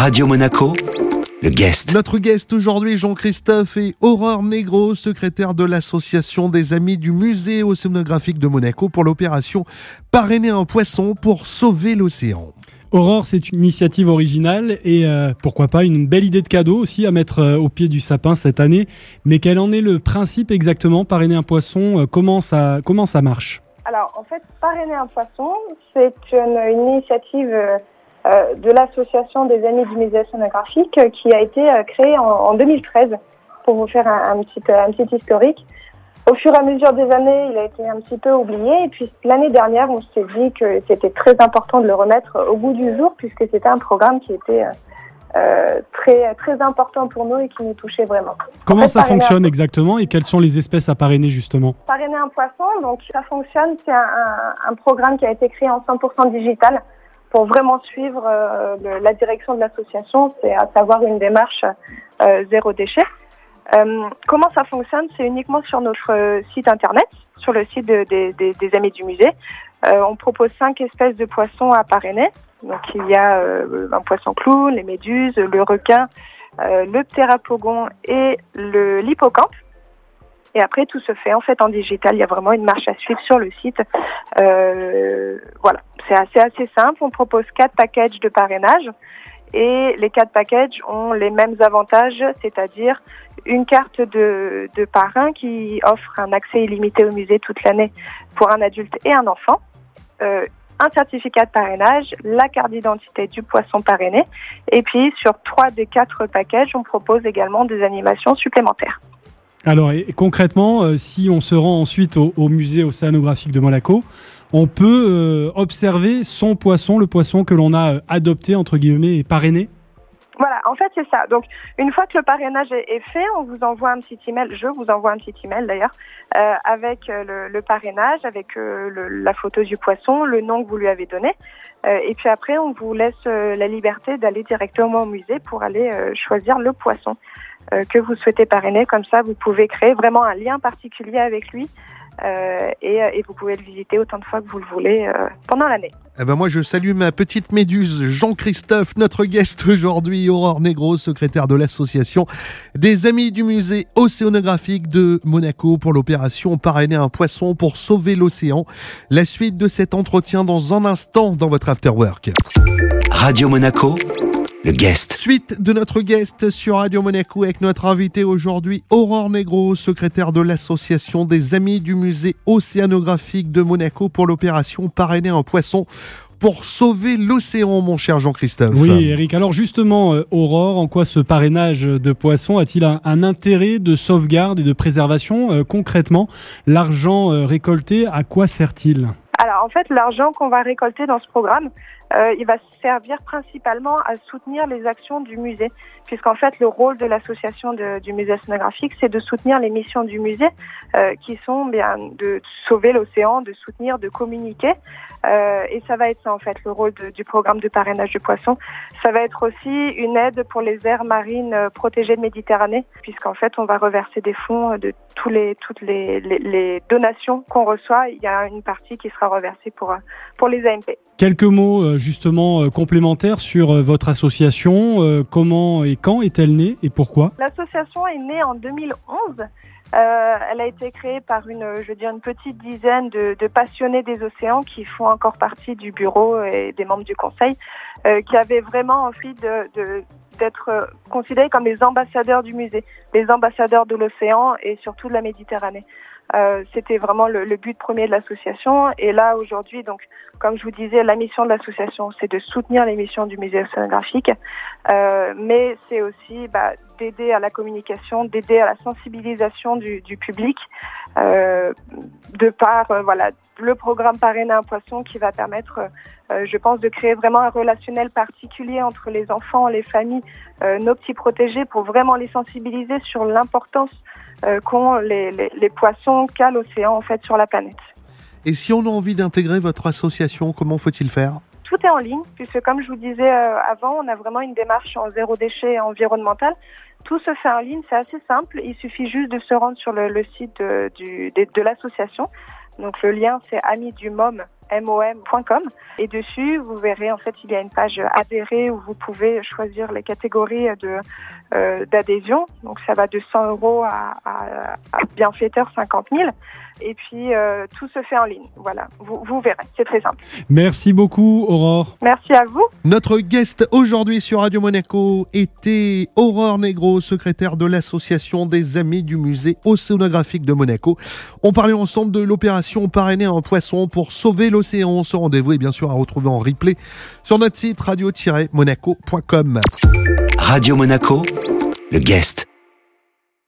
Radio Monaco, le guest. Notre guest aujourd'hui, Jean-Christophe et Aurore Negro, secrétaire de l'association des Amis du Musée océanographique de Monaco pour l'opération Parrainer un poisson pour sauver l'océan. Aurore, c'est une initiative originale et euh, pourquoi pas une belle idée de cadeau aussi à mettre euh, au pied du sapin cette année. Mais quel en est le principe exactement Parrainer un poisson, euh, comment, ça, comment ça marche? Alors en fait, Parrainer un poisson, c'est une, une initiative euh, de l'association des amis du musée océanographique euh, qui a été euh, créée en, 2013 pour vous faire un, petit, un petit historique. Au fur et à mesure des années, il a été un petit peu oublié. Et puis l'année dernière, on s'est dit que c'était très important de le remettre au bout du jour, puisque c'était un programme qui était très très important pour nous et qui nous touchait vraiment. Comment ça fonctionne exactement et quelles sont les espèces à parrainer justement? Parrainer un poisson, donc ça fonctionne. C'est un, un, programme qui a été créé en 100% digital pour vraiment suivre euh, la direction de l'association, c'est à savoir une démarche euh, zéro déchet. Euh, comment ça fonctionne? C'est uniquement sur notre site internet, sur le site des Amis du musée. on propose cinq espèces de poissons à parrainer. Donc il y a un poisson clown, les méduses, le requin, le ptérapogon et le l'hippocampe. Et après, tout se fait en fait en digital. Il y a vraiment une marche à suivre sur le site. Euh, voilà, c'est assez assez simple. On propose quatre packages de parrainage et les quatre packages ont les mêmes avantages, c'est-à-dire une carte de, de parrain qui offre un accès illimité au musée toute l'année pour un adulte et un enfant. Euh, un certificat de parrainage, la carte d'identité du poisson parrainé, et puis sur trois des quatre packages, on propose également des animations supplémentaires. Alors concrètement, euh, si on se rend ensuite au, musée océanographique de Monaco, on peut euh, observer son poisson, le poisson que l'on a euh, adopté entre guillemets et parrainé. Voilà, en fait c'est ça. Donc une fois que le parrainage est, fait, on vous envoie un petit email. Je vous envoie un petit email d'ailleurs avec le, parrainage, avec la photo du poisson, le nom que vous lui avez donné, et puis après on vous laisse la liberté d'aller directement au musée pour aller choisir le poisson. Euh, que vous souhaitez parrainer. Comme ça, vous pouvez créer vraiment un lien particulier avec lui. Euh, et, euh, et, vous pouvez le visiter autant de fois que vous le voulez euh, pendant l'année. Eh ben moi, je salue ma petite méduse, Jean-Christophe, notre guest aujourd'hui, Aurore Negro, secrétaire de l'association des Amis du musée océanographique de Monaco pour l'opération Parrainer un poisson pour sauver l'océan. La suite de cet entretien dans un instant dans votre Afterwork. Radio Monaco le guest. Suite de notre guest sur Radio Monaco avec notre invité aujourd'hui, Aurore Negro, secrétaire de l'association des Amis du musée océanographique de Monaco pour l'opération Parrainer un poisson pour sauver l'océan, mon cher Jean-Christophe. Oui, Eric. Alors justement, euh, Aurore, en quoi ce parrainage de poissons a-t-il un, intérêt de sauvegarde et de préservation euh, Concrètement, l'argent euh, récolté, à quoi sert-il? Alors en fait, l'argent qu'on va récolter dans ce programme, euh, il va servir principalement à soutenir les actions du musée, puisqu'en fait le rôle de l'association du musée scénographique, c'est de soutenir les missions du musée, euh, qui sont bien de sauver l'océan, de soutenir, de communiquer, euh, et ça va être ça en fait le rôle du programme de parrainage de poissons. Ça va être aussi une aide pour les aires marines euh, protégées de Méditerranée, puisqu'en fait on va reverser des fonds de tous les toutes les, les, les donations qu'on reçoit. Il y a une partie qui sera reversée pour pour les AMP. Quelques mots euh, justement euh, complémentaires sur euh, votre association. Comment et quand est-elle née et pourquoi? L'association est née en 2011. elle a été créée par une, je veux dire, une petite dizaine de, passionnés des océans qui font encore partie du bureau et des membres du conseil, qui avaient vraiment envie de, d'être considérés comme les ambassadeurs du musée, les ambassadeurs de l'océan et surtout de la Méditerranée. Euh, c'était vraiment le, le, but premier de l'association. Et là, aujourd'hui, donc, comme je vous disais, la mission de l'association, c'est de soutenir les missions du musée océanographique, euh, mais c'est aussi bah, d'aider à la communication, d'aider à la sensibilisation du, public, euh, de par euh, voilà le programme Parrainer un poisson qui va permettre, euh, je pense, de créer vraiment un relationnel particulier entre les enfants, les familles, nos petits protégés, pour vraiment les sensibiliser sur l'importance qu'ont les, les, poissons, qu'a l'océan en fait sur la planète. Et si on a envie d'intégrer votre association, comment faut-il faire? Tout est en ligne, puisque comme je vous disais euh, avant, on a vraiment une démarche en zéro déchet environnemental. Tout se fait en ligne, c'est assez simple. Il suffit juste de se rendre sur le, site de, du, de, l'association. Donc le lien, c'est amidumom mom.com. Et dessus, vous verrez, en fait, il y a une page adhérer où vous pouvez choisir les catégories de euh, d'adhésion. Donc, ça va de 100 euros à, à, à bienfaiteur 50 000. Et puis, euh, tout se fait en ligne. Voilà, vous, vous verrez, c'est très simple. Merci beaucoup, Aurore. Merci à vous. Notre guest aujourd'hui sur Radio Monaco était Aurore Negro, secrétaire de l'association des Amis du musée océanographique de Monaco. On parlait ensemble de l'opération parrainer un poisson pour sauver l'océan. Ce rendez-vous est bien sûr à retrouver en replay sur notre site radio-monaco.com. Radio Monaco, le guest.